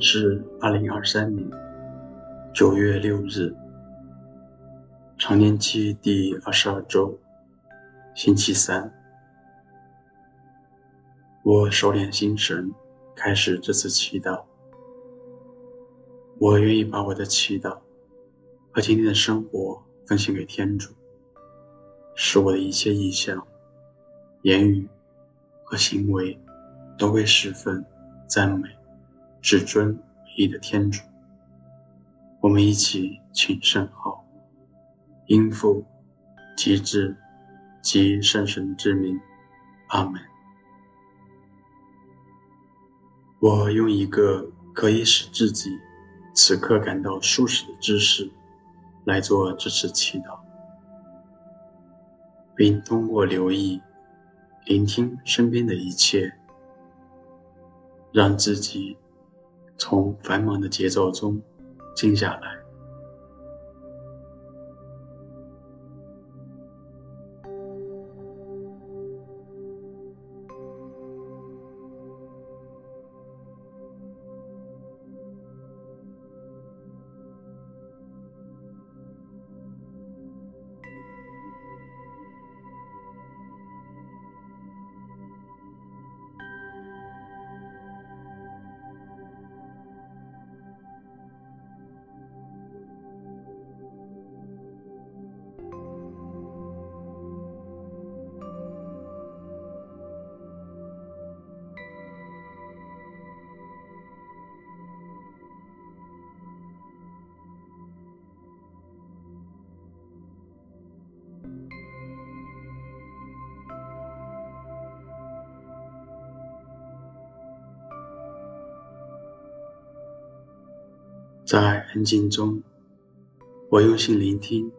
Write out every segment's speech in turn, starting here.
是二零二三年九月六日，常年期第二十二周，星期三。我收敛心神，开始这次祈祷。我愿意把我的祈祷和今天的生活奉献给天主，使我的一切意向、言语和行为都会十分赞美。至尊唯一的天主，我们一起请圣号，因父及子及圣神之名，阿门。我用一个可以使自己此刻感到舒适的姿势来做这次祈祷，并通过留意、聆听身边的一切，让自己。从繁忙的节奏中静下来。在安静中，我用心聆听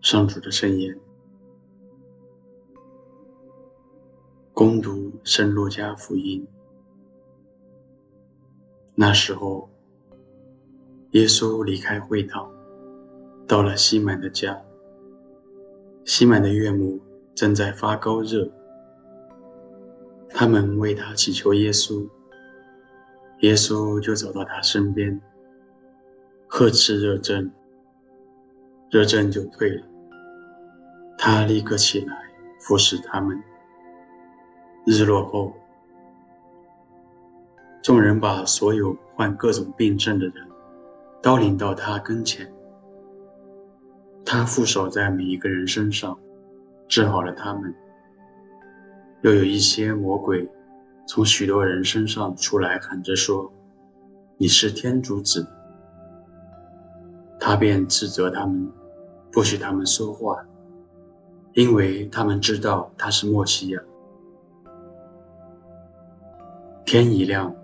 上主的圣言，攻读圣路加福音。那时候，耶稣离开会堂，到了西满的家。西满的岳母正在发高热，他们为他祈求耶稣，耶稣就走到他身边。呵斥热症，热症就退了。他立刻起来服侍他们。日落后，众人把所有患各种病症的人都领到他跟前。他负手在每一个人身上，治好了他们。又有一些魔鬼从许多人身上出来，喊着说：“你是天主子。”他便斥责他们，不许他们说话，因为他们知道他是莫西亚。天一亮，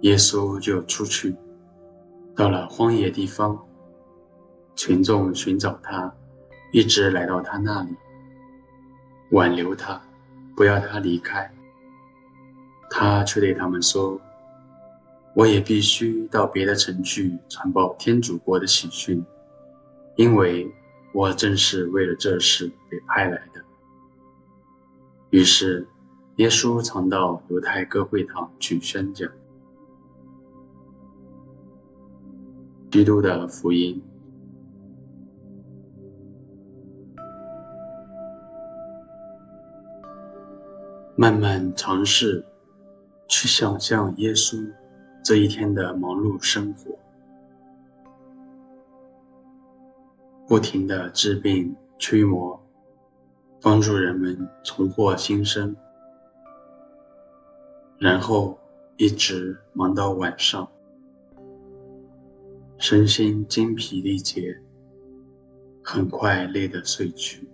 耶稣就出去，到了荒野地方。群众寻找他，一直来到他那里，挽留他，不要他离开。他却对他们说。我也必须到别的城去传报天主国的喜讯，因为我正是为了这事被派来的。于是，耶稣常到犹太各会堂去宣讲。基督的福音。慢慢尝试去想象耶稣。这一天的忙碌生活，不停的治病驱魔，帮助人们重获新生，然后一直忙到晚上，身心精疲力竭，很快累得睡去。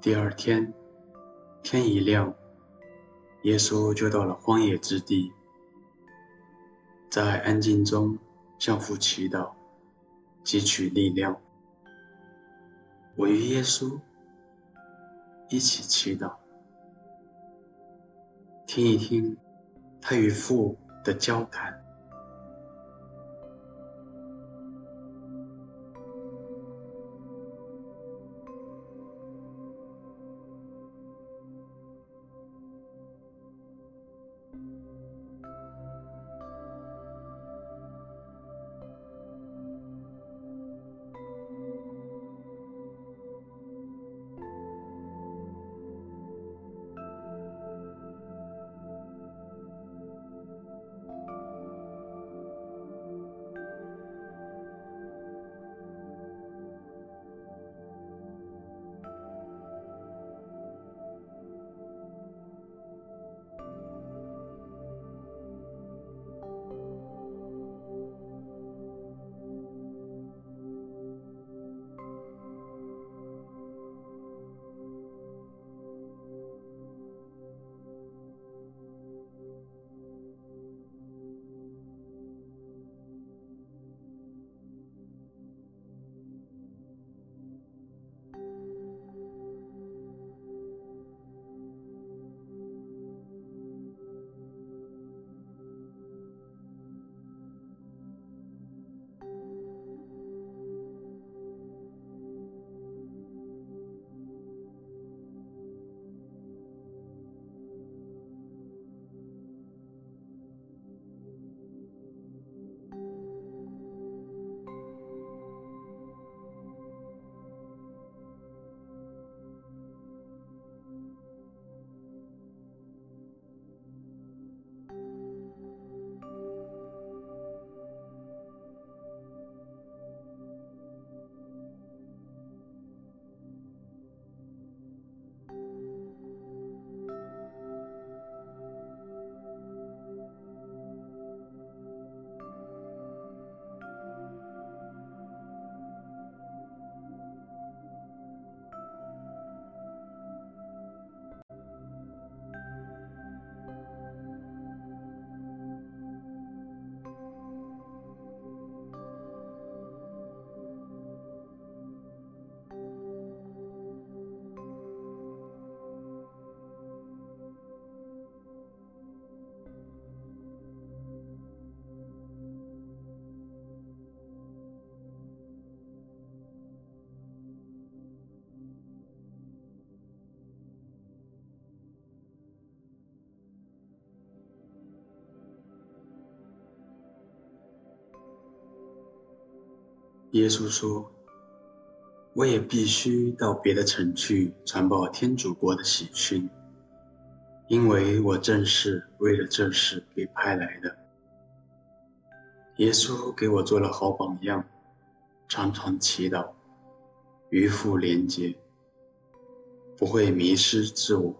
第二天，天一亮，耶稣就到了荒野之地，在安静中向父祈祷，汲取力量。我与耶稣一起祈祷，听一听他与父的交谈。耶稣说：“我也必须到别的城去传报天主国的喜讯，因为我正是为了这事被派来的。”耶稣给我做了好榜样，常常祈祷，与父连结，不会迷失自我。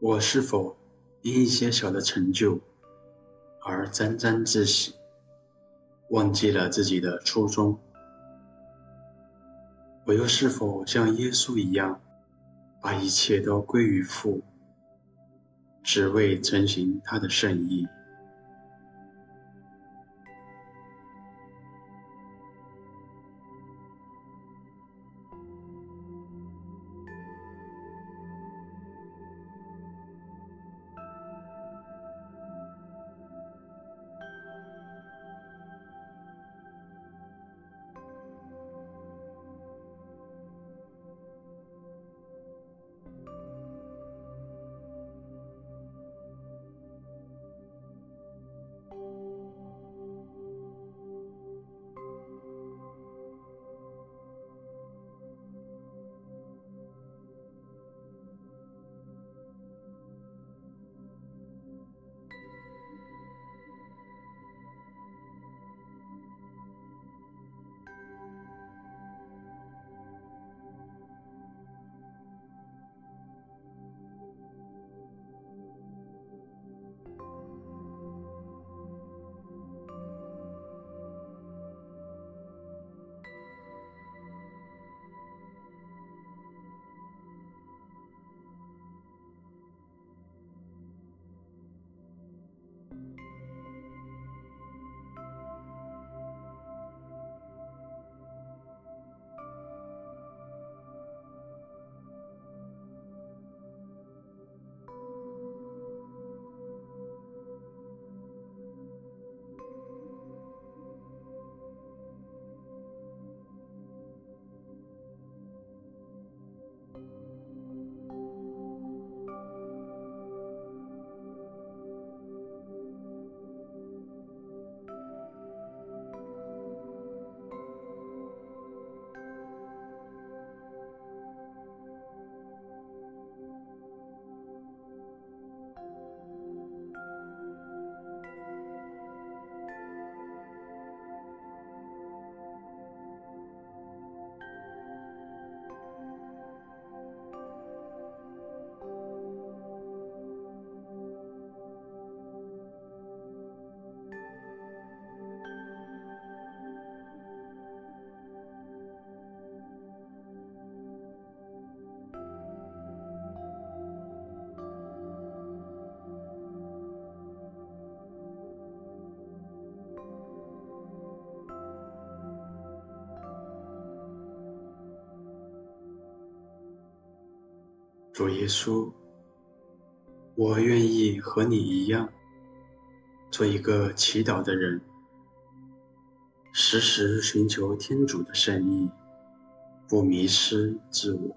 我是否因一些小的成就而沾沾自喜？忘记了自己的初衷，我又是否像耶稣一样，把一切都归于父，只为成行他的圣意？主耶稣，我愿意和你一样，做一个祈祷的人，时时寻求天主的圣意，不迷失自我。